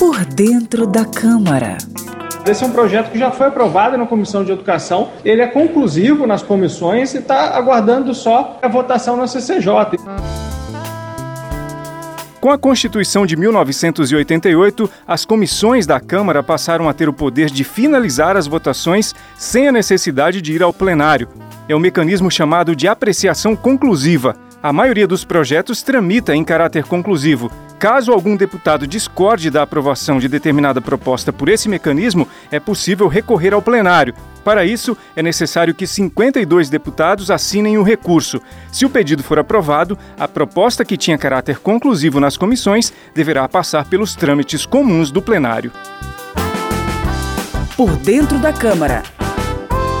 Por dentro da Câmara. Esse é um projeto que já foi aprovado na Comissão de Educação, ele é conclusivo nas comissões e está aguardando só a votação na CCJ. Com a Constituição de 1988, as comissões da Câmara passaram a ter o poder de finalizar as votações sem a necessidade de ir ao plenário. É um mecanismo chamado de apreciação conclusiva. A maioria dos projetos tramita em caráter conclusivo. Caso algum deputado discorde da aprovação de determinada proposta por esse mecanismo, é possível recorrer ao plenário. Para isso, é necessário que 52 deputados assinem o recurso. Se o pedido for aprovado, a proposta que tinha caráter conclusivo nas comissões deverá passar pelos trâmites comuns do plenário. Por dentro da Câmara.